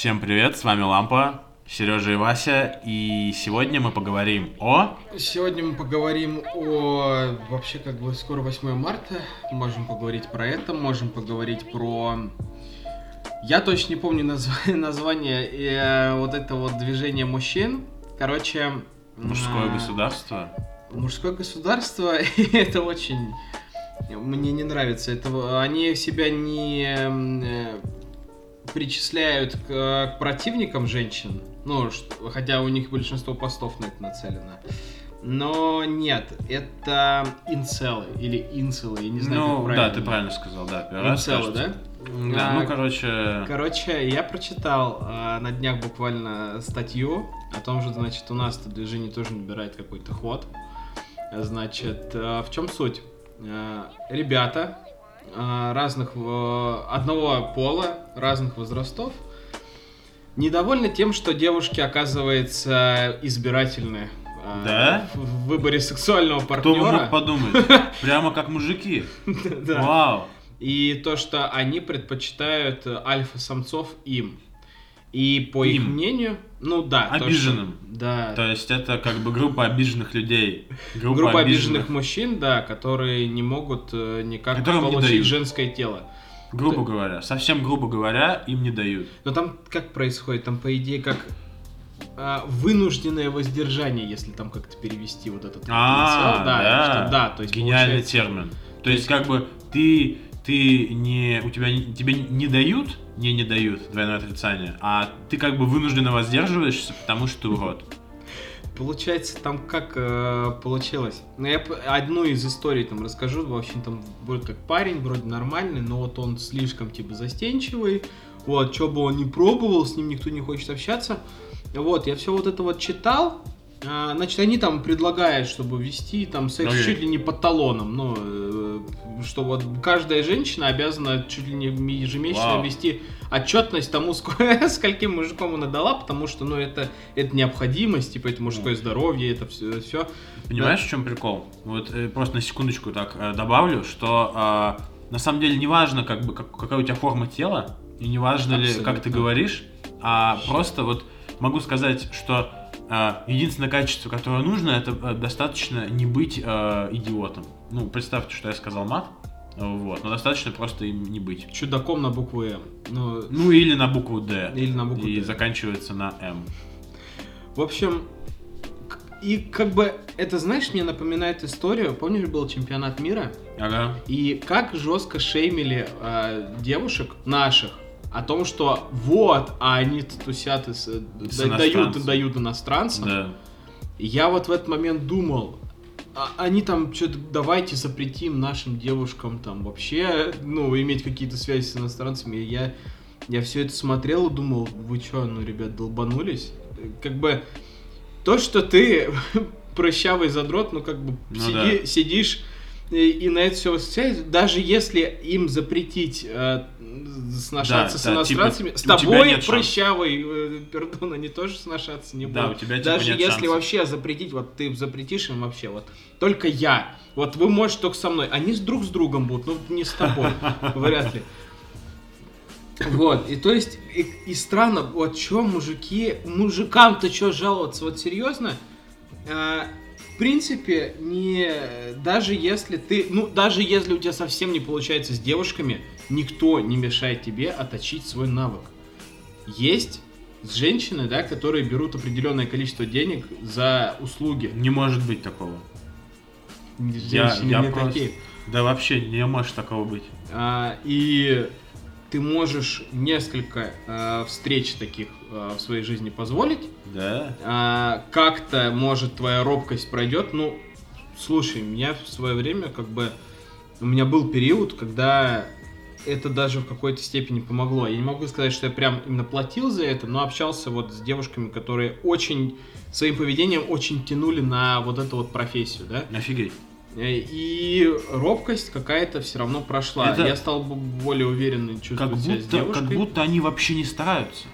Всем привет, с вами Лампа, Сережа и Вася, и сегодня мы поговорим о... Сегодня мы поговорим о... Вообще, как бы, скоро 8 марта, можем поговорить про это, можем поговорить про... Я точно не помню назв... название э, вот этого вот движения мужчин. Короче... Мужское а, государство. Мужское государство, это очень... Мне не нравится. Это они себя не э, причисляют к, к противникам женщин, ну, что, хотя у них большинство постов на это нацелено. Но нет, это инцелы или инцелы, я не знаю, ну, как правильно. да, ты правильно сказал, да. Инцелы, да? Да, А, ну, короче... Короче, я прочитал а, на днях буквально статью о том же, значит, у нас это движение тоже набирает какой-то ход. Значит, а, в чем суть? А, Ребята разных, в- одного пола, разных возрастов, недовольны тем, что девушки, оказывается, избирательны а, Да? в выборе сексуального Кто бы мог партнера. подумать? Прямо как мужики. Вау. И то, что они предпочитают э, альфа-самцов им. И по их Им. мнению, ну да. то, что- Обиженным. да. То есть это как бы группа обиженных людей. Группа, Группа обиженных мужчин, да, которые не могут э, никак Которым получить женское тело. Грубо говоря, совсем грубо говоря, им не дают. Но там как происходит? Там, по идее, как а, вынужденное воздержание, если там как-то перевести вот этот А, потенциал. да, да. что- да, то есть Гениальный получается- термин. То есть как бы ты ты не у тебя тебе не дают, не не дают двойное отрицание, а ты как бы вынужденно воздерживаешься, потому что ты урод. Получается, там как э, получилось. Ну, я одну из историй там расскажу. В общем, там будет как парень, вроде нормальный, но вот он слишком типа застенчивый. Вот, что бы он ни пробовал, с ним никто не хочет общаться. Вот, я все вот это вот читал. А, значит, они там предлагают, чтобы вести там секс Окей. чуть ли не под талоном. Ну, э, что вот каждая женщина обязана чуть ли не ежемесячно Вау. вести отчетность тому, ск- скольким мужиком она дала, потому что, ну, это, это необходимость, типа, это мужское здоровье, это все, все. Понимаешь, в чем прикол? Вот э, просто на секундочку так э, добавлю, что э, на самом деле не важно, как бы, как- какая у тебя форма тела, и не важно ли, как ты говоришь, а просто вот могу сказать, что э, единственное качество, которое нужно, это э, достаточно не быть э, идиотом. Ну, представьте, что я сказал мат, вот, но достаточно просто им не быть. Чудаком на букву М. Ну, Ну, или на букву Д. или на букву И Д. заканчивается на М. В общем, и как бы это, знаешь, мне напоминает историю. Помнишь, был чемпионат мира? Ага. И как жестко шеймили э, девушек наших о том, что вот, а они тусят и с- да- дают, дают иностранцам. Да. Я вот в этот момент думал, а- они там что-то давайте запретим нашим девушкам там вообще, ну, иметь какие-то связи с иностранцами. И я, я все это смотрел и думал, вы что, ну, ребят, долбанулись? Как бы то, что ты прыщавый задрот, ну, как бы Ну сиди- да. сидишь и, и на это все восхищаешься, даже если им запретить э, сношаться Да, с да, иностранцами, типа, с тобой, прыщавый, э, пердон, они тоже сношаться не Да, будут. у тебя, типа, Даже нет если шансов. вообще запретить, вот ты запретишь им вообще, вот только я. Вот вы можете только со мной. Они с друг с другом будут, но не с тобой. Вряд ли. Вот, и то есть, и, и странно, вот чё мужики, мужикам-то чё жаловаться, вот серьезно, в принципе, не, даже если ты, ну, даже если у тебя совсем не получается с девушками, никто не мешает тебе отточить свой навык. Есть женщины, да, которые берут определенное количество денег за услуги. Не может быть такого. Женщины Я, я не просто... такие. Да вообще не может такого быть. А, и ты можешь несколько а, встреч таких а, в своей жизни позволить. Да? А, как-то, может, твоя робкость пройдет. Ну, слушай, меня в свое время как бы... У меня был период, когда это даже в какой-то степени помогло. Я не могу сказать, что я прям именно платил за это, но общался вот с девушками, которые очень своим поведением очень тянули на вот эту вот профессию, да. Офигеть. Э, И робкость какая-то все равно прошла. Это- Я стал более уверенно Как чувствовать себя с будто, девушкой. как будто они вообще не стараются.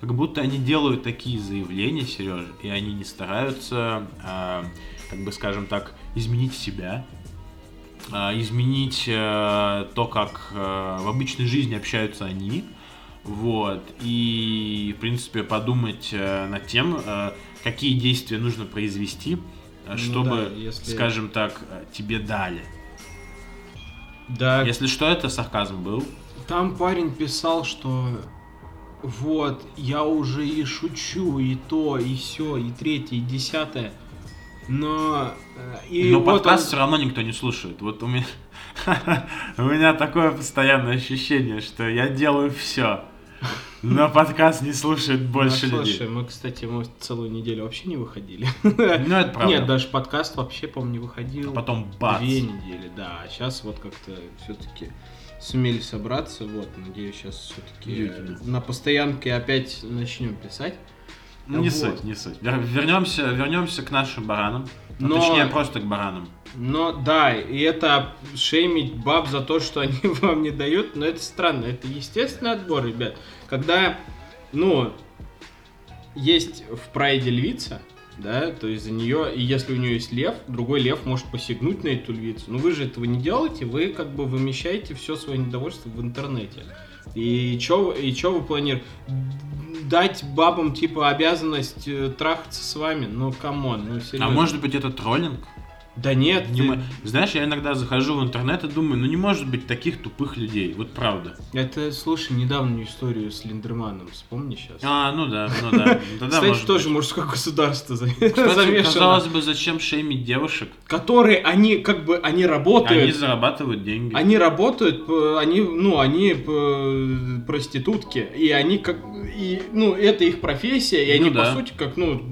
Как будто они делают такие заявления, Сережа, и они не стараются, а, как бы скажем так, изменить себя, а, изменить э, то, как э, в обычной жизни общаются они, Вот. И, в принципе, подумать э, над тем, э, какие действия нужно произвести, э, Ну чтобы, да, если- скажем так, тебе дали. Да, Если что, это сарказм был. Там парень писал, что вот, я уже и шучу, и то, и все, и третье, и десятое. Но... э, И Но вот подкаст он- все равно никто не слушает. Вот у меня, у меня такое постоянное ощущение, что я делаю все, но подкаст не слушает больше Ну, людей. Слушай, мы, кстати, мы целую неделю вообще не выходили. Ну, это правда. Нет, даже подкаст вообще, по-моему, не выходил. А потом бац. Две недели, да. Сейчас вот как-то все-таки сумели собраться. Вот, надеюсь, сейчас все-таки на постоянке опять начнем писать. Не Вот. суть, не суть. Вер- Вернемся, вернемся к нашим баранам. Ну, Но- Точнее, просто к баранам. Но да, и это шеймить баб за то, что они вам не дают, но это странно. Это естественный отбор, ребят. Когда, ну, есть в прайде львица, да, то есть за нее, и если у нее есть лев, другой лев может посягнуть на эту львицу. Но вы же этого не делаете, вы как бы вымещаете все свое недовольство в интернете. И чё, и чё вы планируете? Дать бабам, типа, обязанность э, трахаться с вами? Ну, come on, ну, серьезно. А может быть, это троллинг? Да нет, Не ты- Знаешь, я иногда захожу в интернет и думаю, ну не может быть таких тупых людей. Вот правда. Это, слушай, недавнюю историю с Линдерманом, вспомни сейчас. А, ну да, ну да. Тогда Кстати, может тоже быть. мужское государство замешано. казалось бы, зачем шеймить девушек? Которые, они как бы, они работают. Они зарабатывают деньги. Они работают, они, ну, они проститутки, и они как, и, ну, это их профессия, и Ну они, да. по сути, как, ну,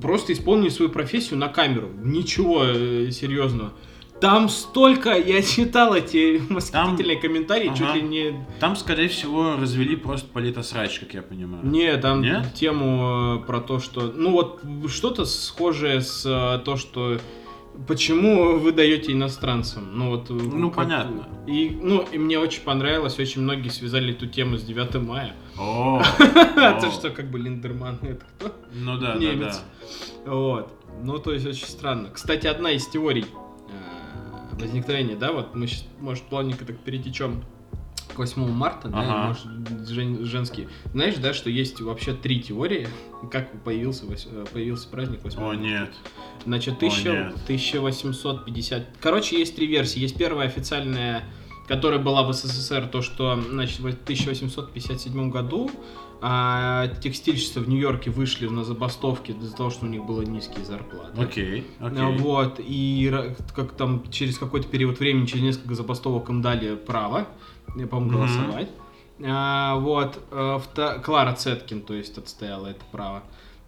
просто исполнили свою профессию на камеру. Ничего э, серьезного. Там столько, я читал эти восхитительные комментарии, чуть ага. ли не Там, скорее всего, развели просто политосрач, как я понимаю. Не, там Нет? тему э, про то, что... Ну вот что-то схожее с э, то, что... Почему вы даете иностранцам? Ну вот... э, Ну, понятно. И, ну, и мне очень понравилось, очень многие связали эту тему с 9 мая. О, То, что как бы Линдерман, это кто? Ну да, Немец. Вот. Ну, то есть очень странно. Кстати, одна из теорий э, возникновения, да, вот мы сейчас, может, плавненько так перетечем к 8 марта, да, Ага. и, может, жен- женские. Знаешь, да, что есть вообще три теории, как появился, э, появился праздник 8 О, марта. нет. Значит, О, 1000 нет. 1850... Короче, есть три версии. Есть первая официальная, которая была в СССР, то, что, значит, в 1857 году а, текстильщицы в Нью-Йорке вышли на забастовки из-за того, что у них было низкие зарплаты. Окей, А, окей. Вот, и как там через какой-то период времени, через несколько забастовок им дали право, по-моему, голосовать. А, вот, вта- Клара Цеткин, то есть, отстояла это право.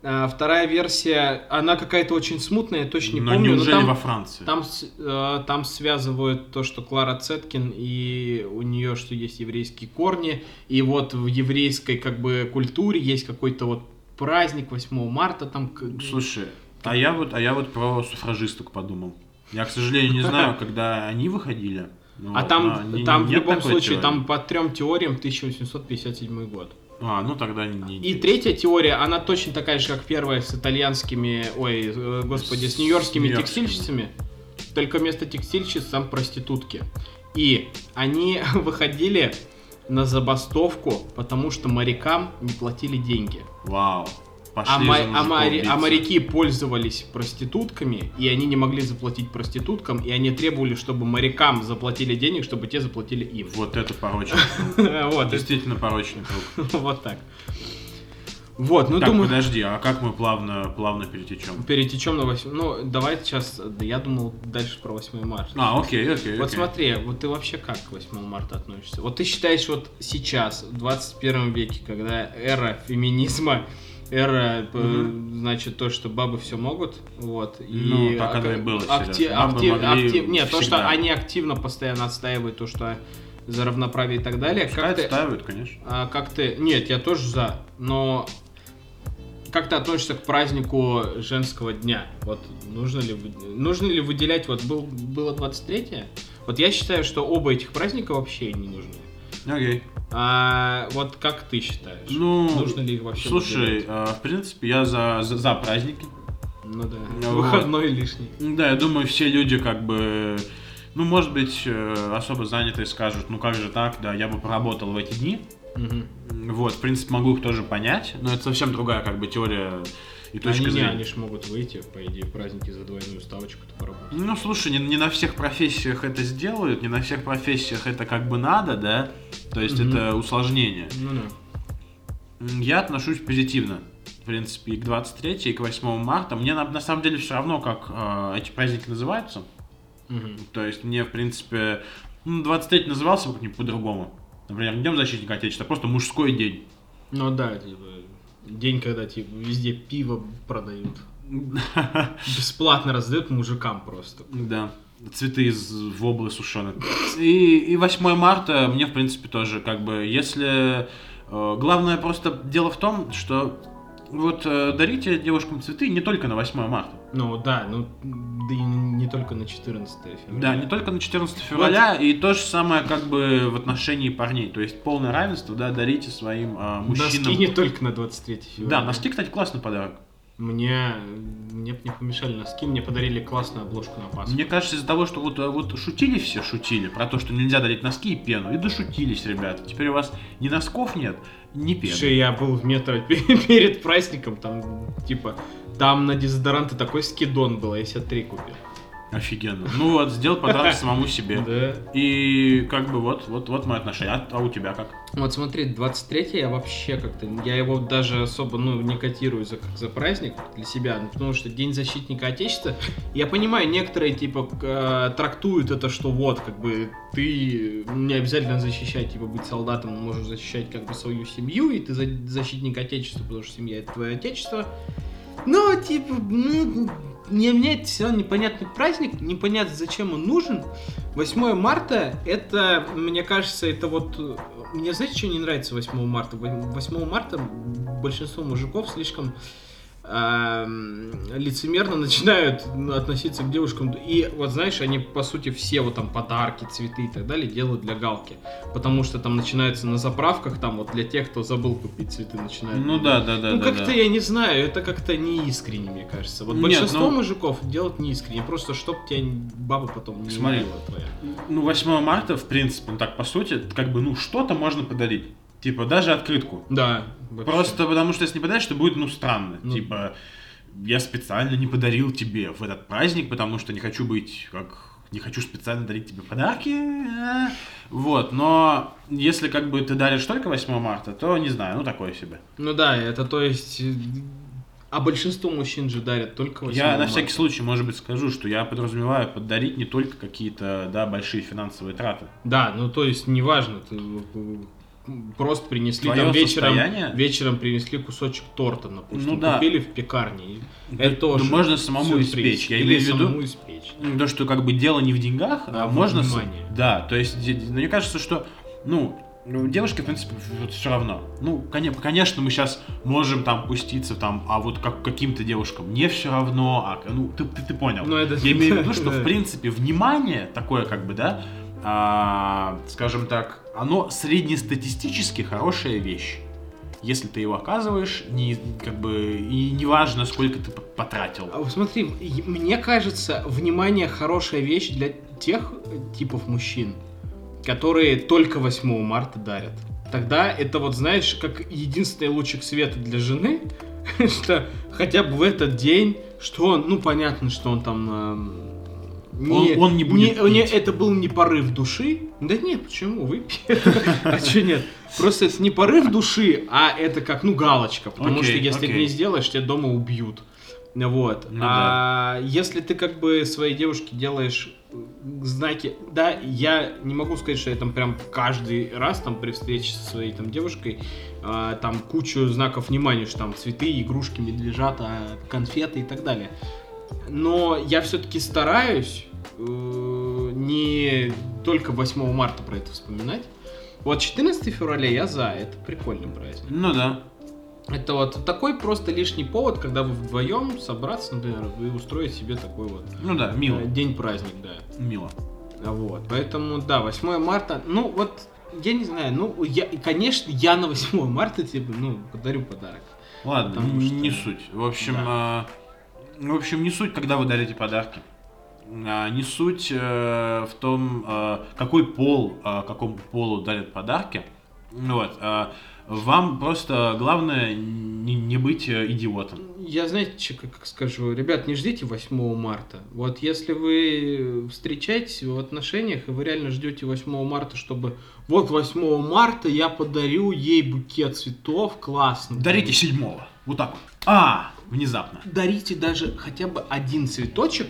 А, вторая версия, она какая-то очень смутная, я точно не Но помню. но неужели там, во Франции? там, э, там связывают то, что Клара Цеткин и у нее что есть еврейские корни, и вот в еврейской как бы культуре есть какой-то вот праздник 8 марта там. Слушай, а я вот, а я вот про суфражисток подумал. Я, к сожалению, не знаю, когда они выходили. Ну А там, но там в любом случае, теории? там по трем теориям 1857 год. А, ну тогда не. И третья теория, она точно такая же, как первая, с итальянскими, ой, э, господи, с С нью-йоркскими текстильщицами. Только вместо текстильщиц там проститутки. И они выходили на забастовку, потому что морякам не платили деньги. Вау. Пошли А, за ма- а биться. а моряки пользовались проститутками, и они не могли заплатить проституткам, и они требовали, чтобы морякам заплатили денег, чтобы те заплатили им. Вот это порочный круг. Действительно порочный круг. вот так. Вот, ну так, думаю, подожди, а как мы плавно, плавно перетечем? перетечем на 8. Ну, давай сейчас. Я думал дальше про 8 марта. А, окей, окей. Вот окей. смотри, вот ты вообще как к 8 марта относишься? Вот ты считаешь, вот сейчас, в 21 веке, когда эра феминизма, эра, Мгм. значит, то, что бабы все могут, вот, и... Ну, так оно и было, акти- актив- актив- Нет, то, что всегда. они активно постоянно отстаивают то, что за равноправие и так далее. Пускай Как ты, отстаивают, конечно. а, как ты... Нет, я тоже за, но... Как ты относишься к празднику женского дня? Вот нужно ли, нужно ли выделять, вот был, было 23 Вот я считаю, что оба этих праздника вообще не нужны. Окей. А вот как ты считаешь? Ну, нужно ли их вообще Слушай, э, в принципе, я за, за, за праздники. Ну да, вот. выходной лишний. Да, я думаю, все люди как бы, ну, может быть, э, особо занятые скажут, ну как же так, да, я бы поработал в эти дни, Мгм. Вот, в принципе, могу их тоже понять, но это совсем другая как бы теория и точка Они, не, зрения. они ж могут выйти, по идее, праздники за двойную ставочку-то поработать. Ну, слушай, не, не на всех профессиях это сделают, не на всех профессиях это как бы надо, да? То есть Мгм. это усложнение. Ну да. Я отношусь позитивно, в принципе, и к 23 и к 8 марта. Мне на, на самом деле все равно, как э, эти праздники называются. Мгм. То есть мне, в принципе, ну, 23 назывался бы как-нибудь по-другому. Например, Днем Защитника Отечества, просто мужской день. Ну да, типа, день, когда типа везде пиво продают. Бесплатно раздают мужикам просто. Да. Цветы из воблы сушеные. И, и 8 марта мне, в принципе, тоже как бы, если... э, главное просто дело в том, что вот э, дарите девушкам цветы не только на 8 марта. Ну да, ну да и не только на 14 февраля. Да, не только на 14 февраля, и то же самое как бы в отношении парней. То есть полное равенство, да, дарите своим э, мужчинам. Носки не только на 23 февраля. Да, носки, кстати, классный подарок. Мне, мне не помешали носки, мне подарили классную обложку на Пасху. Мне кажется, из-за того, что вот, э, вот шутили все, шутили про то, что нельзя дарить носки и пену, и дошутились, ребята. Теперь у вас ни носков нет, ни пены. Слушай, я был в метро пе- перед праздником, там, типа, там на дезодоранты такой скидон был, я себе три купил. Офигенно. Ну вот, сделал подарок самому себе. Да. И как бы вот, вот, вот мое отношение. А, а у тебя как? Вот смотри, 23 я вообще как-то, я его даже особо, ну, не котирую за, за праздник для себя, ну, потому что День защитника Отечества, я понимаю, некоторые, типа, э, трактуют это, что вот, как бы, ты не обязательно защищать, типа, быть солдатом, можешь защищать, как бы, свою семью, и ты за- защитник Отечества, потому что семья это твое Отечество. Но, типа, ну, не, мне все непонятный праздник, непонятно, зачем он нужен. 8 марта, это, мне кажется, это вот... Мне, знаете, что не нравится 8 марта? 8 марта большинство мужиков слишком лицемерно начинают относиться к девушкам. И вот знаешь, они по сути все вот там подарки, цветы и так далее делают для галки. Потому что там начинается на заправках, там вот для тех, кто забыл купить цветы, начинают. Ну да, да, да, Ну, да. как-то да. я не знаю, это как-то не искренне, мне кажется. Вот Нет, большинство ну- мужиков делают не искренне, просто чтоб тебя баба потом не Смотри. твоя. Ну, 8 марта, в принципе, ну так, по сути, как бы, ну, что-то можно подарить. Типа, даже открытку. Да. вообще. Просто потому что если не подаришь, то будет, ну, странно. Ну. Типа, я специально не подарил тебе в этот праздник, потому что не хочу быть как... Не хочу специально дарить тебе подарки. а. Вот, но если как бы ты даришь только 8 марта, то не знаю, ну такое себе. Ну да, это то есть... э, А большинство мужчин же дарят только 8 я на марта. всякий случай, может быть, скажу, что я подразумеваю подарить не только какие-то, да, большие финансовые траты. Да, ну то есть неважно, ты э, просто принесли Твое там вечером, состояние? вечером принесли кусочек торта, допустим, Ну да. купили в пекарне. Да- это тоже да можно самому сюрприз. испечь. Я Или имею в виду, самому испечь. То, что как бы дело не в деньгах, А а можно... внимании. Да, то есть, мне кажется, что, ну, ну, девушке, в принципе, вот все равно. Ну, коне- конечно, мы сейчас можем там пуститься там, а вот как каким-то девушкам не все равно, а, ну, ты, ты, ты понял. Ну, это- Я имею в виду, что, в принципе, внимание такое, как бы, да, а, скажем так, оно среднестатистически хорошая вещь. Если ты его оказываешь, не, как бы, и неважно, сколько ты потратил. А смотри, мне кажется, внимание хорошая вещь для тех э, типов мужчин, которые только 8 марта дарят. Тогда это вот, знаешь, как единственный лучик света для жены, что хотя бы в этот день, что он, ну понятно, что он там эм, Он- он не будет не- пить. это был не порыв души. Да нет, почему? Выпей. А что нет? Просто это не порыв души, а это как, ну, галочка. Потому что если ты не сделаешь, тебя дома убьют. Вот. Ну а если ты как бы своей девушке делаешь знаки, да, я не могу сказать, что я там прям каждый раз там при встрече со своей там девушкой а, там кучу знаков внимания, что там цветы, игрушки, медвежата, конфеты и так далее. Но я все-таки стараюсь э, не только 8 марта про это вспоминать. Вот 14 февраля я за, это прикольный праздник. Ну да. Это вот такой просто лишний повод, когда вы вдвоем собраться, например, и устроить себе такой вот Ну да, э, мило. день-праздник, да. Мило. Вот, поэтому, да, 8 марта, ну вот, я не знаю, ну, я, конечно, я на 8 марта тебе, ну, подарю подарок. Ладно, Потому что- не суть. В общем, Да. А, в общем, не суть, когда вы дарите подарки. А, не суть э, в том, э, какой пол, а, какому полу дарят подарки. Вот. а, Вам просто главное не, не быть э, идиотом. Я, знаете, как, как скажу, ребят, не ждите 8 марта. Вот если вы встречаетесь в отношениях, и вы реально ждете 8 марта, чтобы вот 8 марта я подарю ей букет цветов, классно. Дарите седьмого. Вот так вот. А, внезапно. Дарите даже хотя бы один цветочек,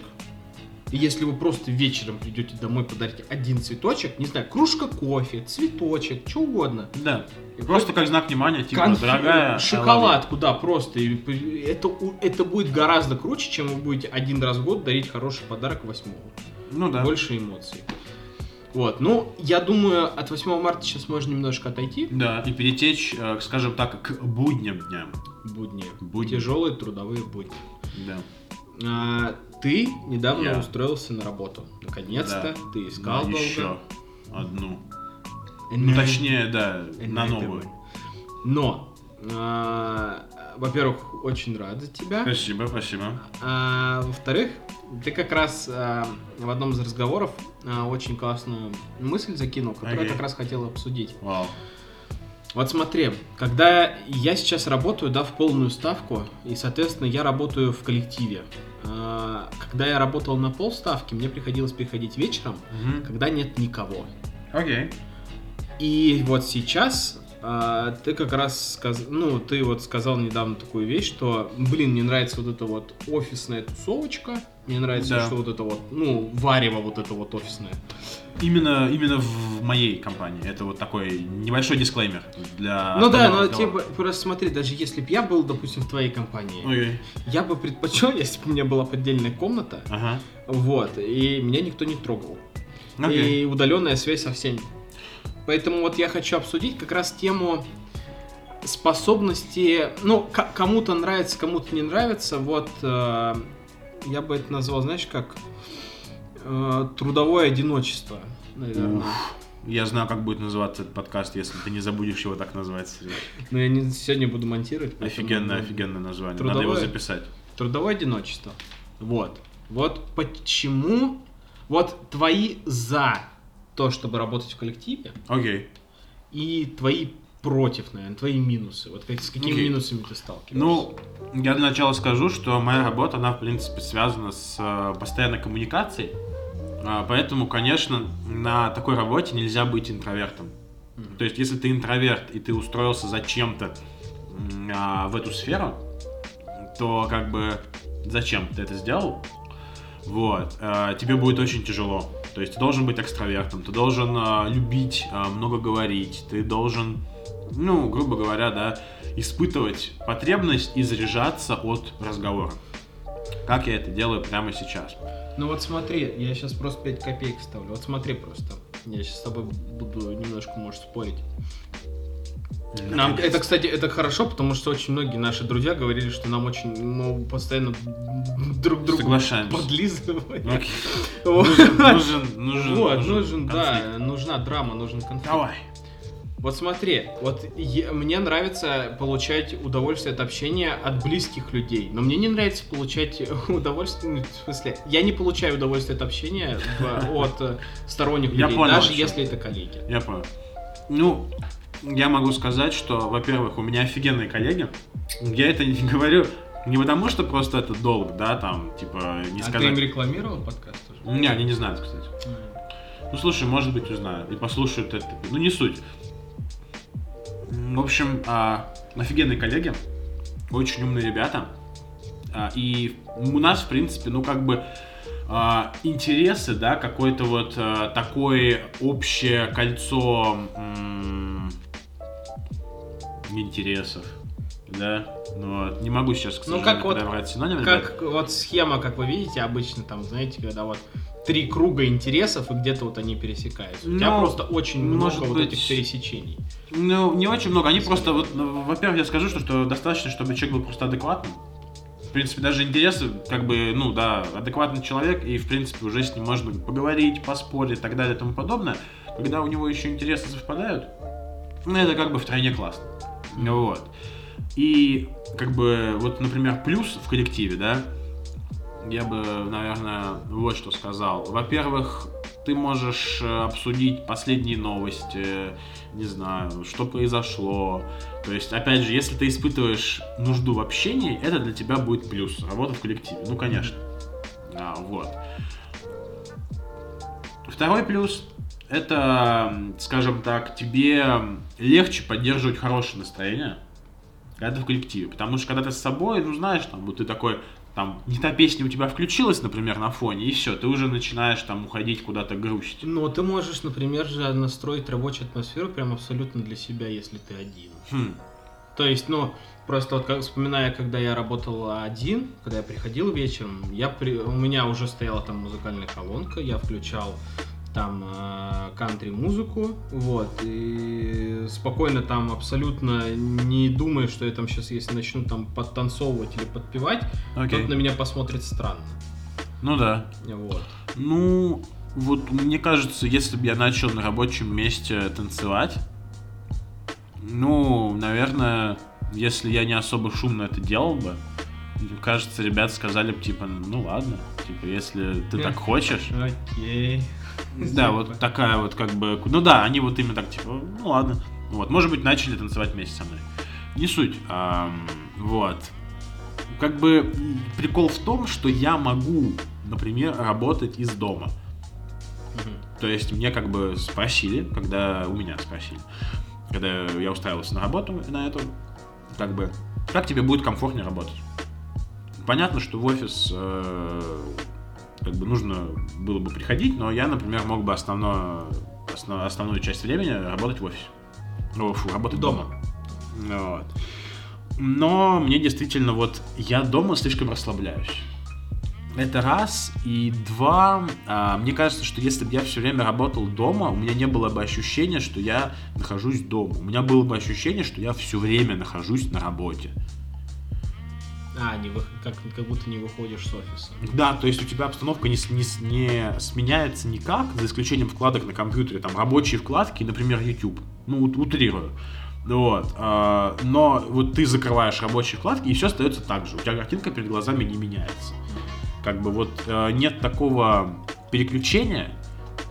и если вы просто вечером придете домой, подарите один цветочек, не знаю, кружка кофе, цветочек, что угодно. Да. Просто как знак внимания, типа, Конфе- дорогая. Love шоколадку, да, просто. И это, это будет гораздо круче, чем вы будете один раз в год дарить хороший подарок 8 you. Ну да. Больше эмоций. Вот, ну, я думаю, от 8 марта сейчас можно немножко отойти. Да, и перетечь, э, скажем так, к будним дням. Будни. Будни. Тяжелые трудовые будни. Да. А, ты недавно Я. устроился на работу. Наконец-то. Да. Ты искал Да, долго. еще одну. Ну, точнее, да, на новую. Но, а, во-первых, очень рад за тебя. Спасибо, спасибо. А, во-вторых, ты как раз а, в одном из разговоров а, очень классную мысль закинул, которую Окей. я как раз хотел обсудить. Вау. Вот смотри, когда я сейчас работаю, да, в полную ставку, и, соответственно, я работаю в коллективе. А, Когда я работал на полставки, мне приходилось приходить вечером, Мгм. когда нет никого. Окей. И вот сейчас а, ты как раз сказ... ну, ты вот сказал недавно такую вещь, что, блин, мне нравится вот эта вот офисная тусовочка, мне нравится, Да. что вот это вот, ну, варево вот это вот офисное. Именно, именно в моей компании. Это вот такой небольшой дисклеймер для ну да, но типа, просто смотри, даже если бы я был, допустим, в твоей компании, Окей. я бы предпочел, если бы у меня была отдельная комната, Ага. вот, и меня никто не трогал. Окей. И удаленная связь со всеми. Поэтому вот я хочу обсудить как раз тему способности, ну, кому-то нравится, кому-то не нравится, вот э, я бы это назвал, знаешь, как э, трудовое одиночество, наверное. Уф. Я знаю, как будет называться этот подкаст, если ты не забудешь его так назвать. Но я не, сегодня буду монтировать. Офигенное, ну, офигенное название. Надо его Трудовое? записать. Трудовое одиночество. Вот. Вот почему, вот твои за то, чтобы работать в коллективе, Окей. и твои против, наверное, твои минусы. Вот как- с какими Окей. минусами ты сталкиваешься? Ну, я для начала скажу, что моя работа, она, в принципе, связана с э, постоянной коммуникацией. А, Поэтому, конечно, на такой работе нельзя быть интровертом. Мгм. То есть, если ты интроверт и ты устроился зачем-то а, в эту сферу, то как бы зачем ты это сделал? Вот, э, тебе будет очень тяжело. То есть ты должен быть экстравертом, ты должен э, любить, э, много говорить, ты должен, ну, грубо говоря, да, испытывать потребность и заряжаться от разговора. Как я это делаю прямо сейчас. Ну вот смотри, я сейчас просто 5 копеек ставлю. Вот смотри просто. Я сейчас с тобой буду немножко, может, спорить. Нам, это, кстати, это хорошо, потому что очень многие наши друзья говорили, что нам очень, мы постоянно друг другу Соглашаемся. подлизываем. Окей. Вот. Нужен, нужен, нужен, Вот, нужен, да, конфликт. нужна драма, нужен конфликт. Давай. Вот смотри, вот е- мне нравится получать удовольствие от общения от близких людей, но мне не нравится получать удовольствие, ну, в смысле, я не получаю удовольствие от общения в- от э, сторонних Я людей, понял, даже о чём. если это коллеги. Я понял. Ну, я могу сказать, что, во-первых, у меня офигенные коллеги. Я это не говорю не потому, что просто это долг, да, там, типа, не а сказать. ты им рекламировал подкаст уже? Не, они не знают, кстати. Ну, слушай, может быть, узнают. И послушают это. Ну, не суть. В общем, а, офигенные коллеги. Очень умные ребята. А, и у нас, в принципе, ну, как бы а, интересы, да, какое-то вот а, такое общее кольцо м, интересов. Да, ну вот. Не могу сейчас, к Ну, сожалению, как вот- подобрать синонимы. ребят. Как вот схема, как вы видите, обычно там, знаете, когда вот три круга интересов, и где-то вот они пересекаются. У тебя Ну, просто очень много может вот быть, этих пересечений. Ну, не очень много. Они просто, вот, ну, во-первых, я скажу, что, что достаточно, чтобы человек был просто адекватным. В принципе, даже интересы, как бы, ну да, адекватный человек, и, в принципе, уже с ним можно поговорить, поспорить и так далее и тому подобное. Когда у него еще интересы совпадают, ну, это как бы втройне классно. Вот. И, как бы, вот, например, плюс в коллективе, да, я бы, наверное, вот что сказал. Во-первых, ты можешь э, обсудить последние новости, не знаю, что произошло. То есть, опять же, если ты испытываешь нужду в общении, это для тебя будет плюс. Работа в коллективе. Ну, конечно. А, вот. Второй плюс это, скажем так, тебе легче поддерживать хорошее настроение, когда ты в коллективе. Потому что когда ты с собой, ну знаешь, там, вот ты такой, там, не та песня у тебя включилась, например, на фоне, и все, ты уже начинаешь там уходить куда-то грустить. Ну, ты можешь, например, же настроить рабочую атмосферу прям абсолютно для себя, если ты один. Хм. То есть, ну, просто вот как, вспоминая, когда я работал один, когда я приходил вечером, я при, у меня уже стояла там музыкальная колонка, я включал там э, кантри-музыку, вот, и спокойно там абсолютно не думая, что я там сейчас, если начну там подтанцовывать или подпевать, Окей. кто-то на меня посмотрит странно. Ну да. Вот. Ну, вот мне кажется, если бы я начал на рабочем месте танцевать, ну, наверное, если я не особо шумно это делал бы, кажется, ребят сказали бы, типа, ну ладно, типа, если ты так хочешь. Окей. Да, вот такая вот как бы... Ну да, они вот именно так, типа, ну ладно. Вот, может быть, начали танцевать вместе со мной. Не суть. Ам, вот. Как бы прикол в том, что я могу, например, работать из дома. Мгм. То есть мне как бы спросили, когда у меня спросили, когда я устраивался на работу на эту, как бы, как тебе будет комфортнее работать? Понятно, что в офис э, как бы нужно было бы приходить, но я, например, мог бы основное, основ- основную часть времени работать в офисе. О, фу, работать дома. Дома. Вот. Но мне действительно вот я дома слишком расслабляюсь. Это раз. И два, а, мне кажется, что если бы я все время работал дома, у меня не было бы ощущения, что я нахожусь дома. У меня было бы ощущение, что я все время нахожусь на работе. А, не вы- как, как будто не выходишь с офиса. Да, то есть у тебя обстановка не, не, не сменяется никак, за исключением вкладок на компьютере, там рабочие вкладки, например, YouTube. Ну, ут- утрирую. Вот. а, но вот ты закрываешь рабочие вкладки, и все остается так же. У тебя картинка перед глазами не меняется. Как бы вот э, нет такого переключения,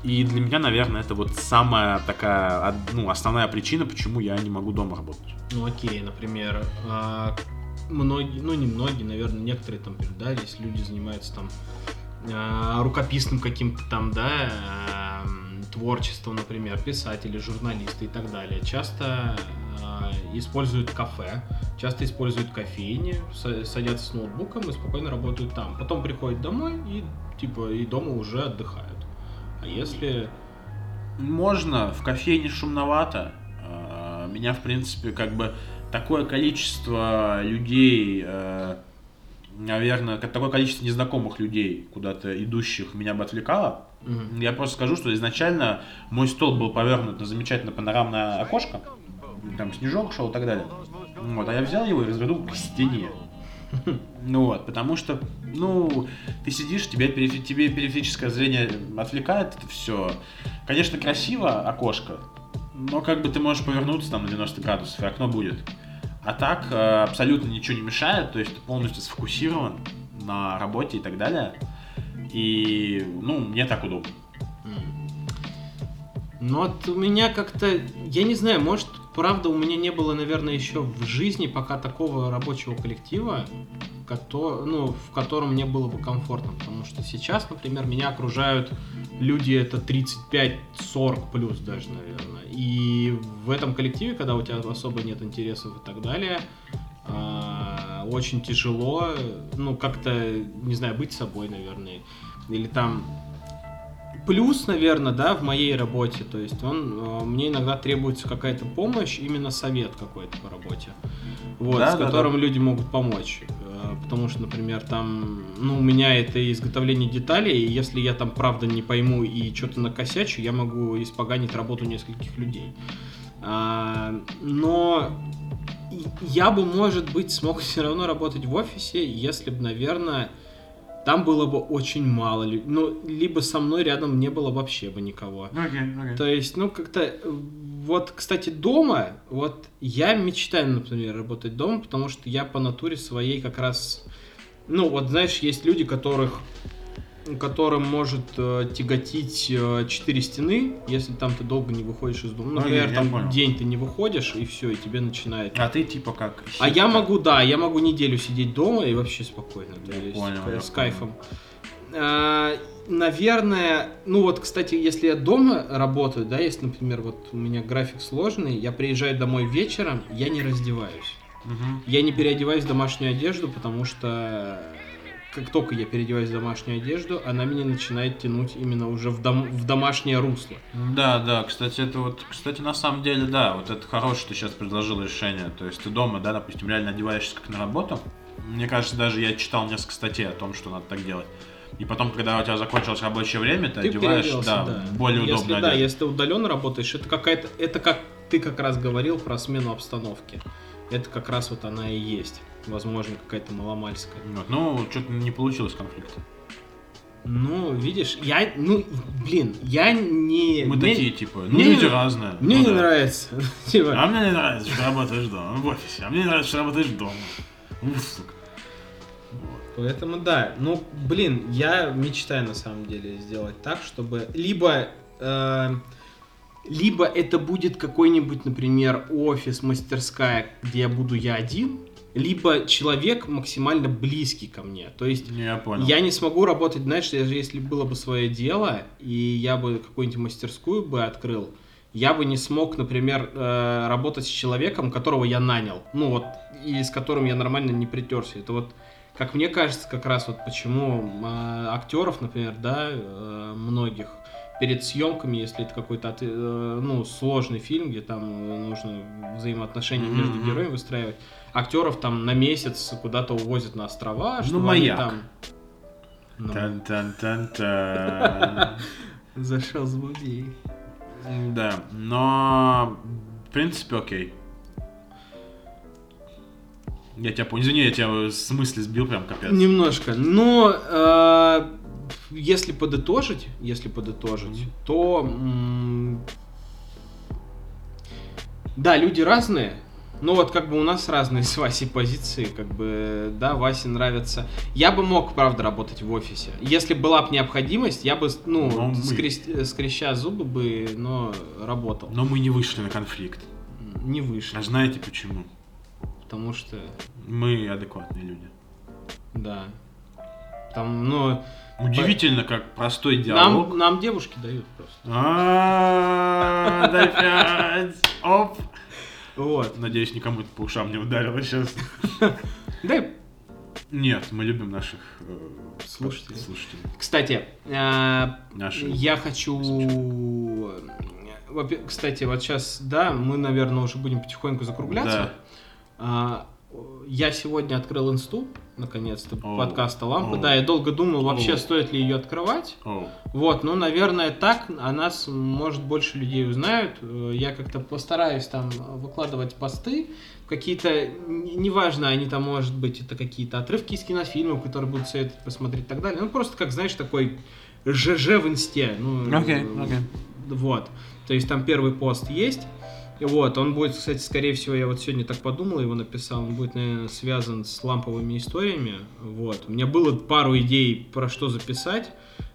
и для меня, наверное, это вот самая такая, ну, основная причина, почему я не могу дома работать. Ну окей, например, а, многие, ну не многие, наверное, некоторые там передались, люди занимаются там а, рукописным каким-то там, да, м, творчеством, например, писатели, журналисты и так далее. Часто а, используют кафе, часто используют кофейни, са- садятся с ноутбуком и спокойно работают там. Потом приходят домой и типа и дома уже отдыхают. А если Можно, в кофейне шумновато. А, Меня, в принципе, как бы такое количество людей, э, наверное, такое количество незнакомых людей, куда-то идущих, меня бы отвлекало. Мгм. Я просто скажу, что изначально мой стол был повернут на замечательное панорамное окошко. Там снежок шел и так далее. Вот, а я взял его и развернул к стене. Ну вот, потому что, ну, ты сидишь, тебе, перифи- тебе периферическое зрение отвлекает это все. Конечно, красиво окошко, но как бы ты можешь повернуться там на 90 градусов, и окно будет. А так э, абсолютно ничего не мешает, то есть ты полностью сфокусирован на работе и так далее. И, ну, мне так удобно. Ну вот у меня как-то, я не знаю, может, правда, у меня не было, наверное, еще в жизни пока такого рабочего коллектива, кото- ну, в котором мне было бы комфортно, потому что сейчас, например, меня окружают люди это 35-40 плюс даже, наверное. И в этом коллективе, когда у тебя особо нет интересов и так далее, а, очень тяжело, ну, как-то, не знаю, быть собой, наверное. Или там плюс, наверное, да, в моей работе, то есть он, э, мне иногда требуется какая-то помощь, именно совет какой-то по работе, вот, Да, с да, которым да. люди могут помочь, потому что, например, там, ну, у меня это изготовление деталей, и если я там правда не пойму и что-то накосячу, я могу испоганить работу нескольких людей. А, но я бы, может быть, смог все равно работать в офисе, если бы, наверное, там было бы очень мало людей. Ну, либо со мной рядом не было вообще бы никого. То есть, ну, как-то... Вот, кстати, дома, вот я мечтаю, например, работать дома, потому что я по натуре своей как раз... Ну, вот, знаешь, есть люди, которых которым может э, тяготить э, четыре стены, если там ты долго не выходишь из дома. Ну, Например, я- я там понял. день ты не выходишь, и все, и тебе начинает. А ты типа как? А я могу, да, я могу неделю сидеть дома и вообще спокойно. То Я есть, понял, э, я с понял. кайфом. А, наверное, ну вот, кстати, если я дома работаю, да, если, например, вот у меня график сложный, я приезжаю домой вечером, я не раздеваюсь. Мгм. Я не переодеваюсь в домашнюю одежду, потому что как только я переодеваюсь в домашнюю одежду, она меня начинает тянуть именно уже в, дом- в домашнее русло. Да, да, кстати, это вот, кстати, на самом деле, да, вот это хорошее ты сейчас предложил решение. То есть ты дома, да, допустим, реально одеваешься как на работу. Мне кажется, даже я читал несколько статей о том, что надо так делать. И потом, когда у тебя закончилось рабочее время, ты, Ты одеваешь, да, да. более если, удобно Да, одежду. если ты удаленно работаешь, это какая-то, это как ты как раз говорил про смену обстановки. Это как раз вот она и есть. Возможно, какая-то маломальская. Вот, ну, что-то не получилось конфликта. Ну, видишь, я, ну, блин, я не... Мы мне- такие, типа, ну, мне люди разные. Мне Ну не да. нравится. Типа, А мне не нравится, что работаешь дома, в офисе. А мне не нравится, что работаешь дома. Уф, сука. Поэтому да, ну блин, я мечтаю на самом деле сделать так, чтобы либо э, либо это будет какой-нибудь, например, офис, мастерская, где я буду я один, либо человек максимально близкий ко мне. То есть я понял. я не смогу работать, знаешь, даже если было бы свое дело, и я бы какую-нибудь мастерскую бы открыл, я бы не смог, например, э, работать с человеком, которого я нанял. Ну вот, и с которым я нормально не притерся. Это вот, как мне кажется, как раз вот почему э, актеров, например, да, э, многих перед съемками, если это какой-то э, ну, сложный фильм, где там э, нужно взаимоотношения Мгм, между героями выстраивать, актеров там на месяц куда-то увозят на острова, чтобы они Ну, маяк. там... Ну, Тан-тан-тан-тан. Зашел злодей. Да, но в принципе окей. Я тебя понял. Извини, я тебя в смысле сбил прям капец. Немножко. Но э, если подытожить, если подытожить, Мгм. то м, да, люди разные. Ну вот как бы у нас разные с Васей позиции, как бы, да, Васе нравится. Я бы мог, правда, работать в офисе. Если была бы необходимость, я бы, ну, мы- скреща зубы бы, но работал. Но мы не вышли на конфликт. Не вышло, А знаете почему? потому что Мы адекватные люди. Да. Там, ну, Удивительно, как простой диалог. нам, нам девушки дают просто. А. Оп. Вот. Надеюсь, никому это по ушам не ударило сейчас. Да, Нет, мы любим наших э, Слушателей. слушателей. кстати, э, я хочу... Кстати, вот сейчас, да, мы, наверное, уже будем потихоньку закругляться. А, Я сегодня открыл инсту, наконец-то, О. подкаста «Лампы». О. Да, я долго думал, вообще О. стоит ли ее открывать. О, Вот, ну, наверное, так о нас, может, больше людей узнают. Э, Я как-то постараюсь там выкладывать посты, какие-то, неважно, они там, может быть, это какие-то отрывки из кинофильмов, которые будут советовать посмотреть и так далее. Ну, просто, как, знаешь, такой ЖЖ в инсте. Ну, Окей, э, окей. Вот. То есть там первый пост есть. Вот, он будет, кстати, скорее всего, я вот сегодня так подумал, его написал, он будет, наверное, связан с ламповыми историями, вот. У меня было пару идей, про что записать,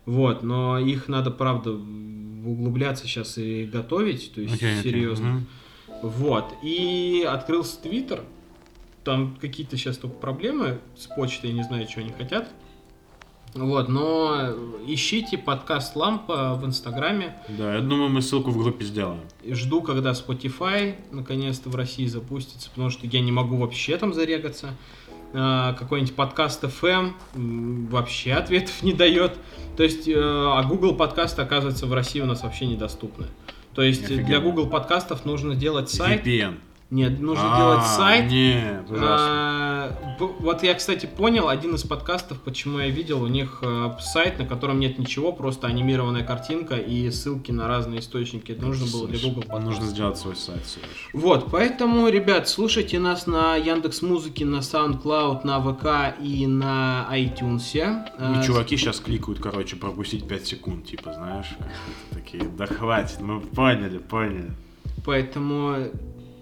вот, но их надо, правда, углубляться сейчас и готовить, то есть окей. серьезно. Мгм. Вот, и открылся Твиттер, там какие-то сейчас только проблемы с почтой, я не знаю, что они хотят. Вот, но ищите подкаст Лампа в Инстаграме. Да, я думаю, мы ссылку в группе сделаем. И Жду, когда Spotify наконец-то в России запустится, потому что я не могу вообще там зарегаться. А, Какой-нибудь подкаст FM вообще ответов не дает. То есть, э, а Google подкасты, оказывается, в России у нас вообще недоступны. То есть Офигенно. для Google подкастов нужно делать сайт. VPN. Нет, нужно А, делать сайт. Нет, ужасно. А, вот я, кстати, понял один из подкастов, почему я видел у них э, сайт, на котором нет ничего, просто анимированная картинка и ссылки на разные источники. Это нужно было для Google подкастов. Нужно сделать свой сайт, Сереж. Вот, поэтому, ребят, слушайте нас на Яндекс Музыке, на SoundCloud, на ВК и на iTunes. И чуваки сейчас кликают, короче, пропустить 5 секунд, типа, знаешь, такие, да хватит, мы поняли, поняли. Поэтому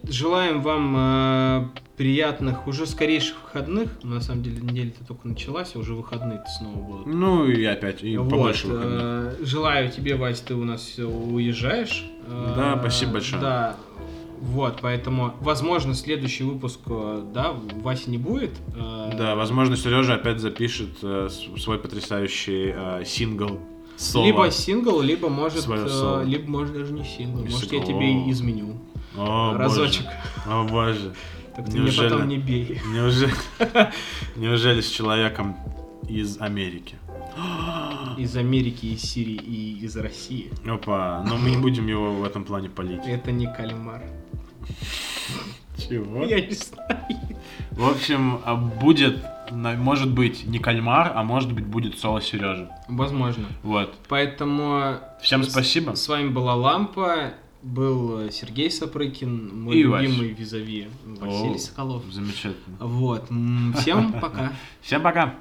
желаем вам э, приятных, уже скорейших выходных. На самом деле неделя-то только началась, а уже выходные-то снова будут. Ну и опять, и Вот, побольше выходных. э, желаю тебе, Вась, ты у нас уезжаешь. Э, Да, спасибо большое. Да, вот, поэтому, возможно, следующий выпуск, э, да, Васи не будет. э, Да, возможно, Сережа опять запишет э, свой потрясающий э, сингл соло. Либо сингл, либо может, э, либо может даже не сингл. Может, я тебе изменю. О, Разочек. Боже. О боже. Так ты Неужели? меня потом не бей. Неужели, неужели с человеком из Америки? Из Америки, из Сирии и из России. Опа, но мы не будем его в этом плане полить. Это не кальмар. Чего? Я не знаю. В общем, а, будет, может быть, не кальмар, а может быть, будет соло Сережа. Возможно. Вот. Поэтому Всем с- спасибо. С вами была Лампа, был э, Сергей Сапрыкин, мой И любимый визави Василий О. Соколов. Замечательно. Вот. Всем пока. Всем пока.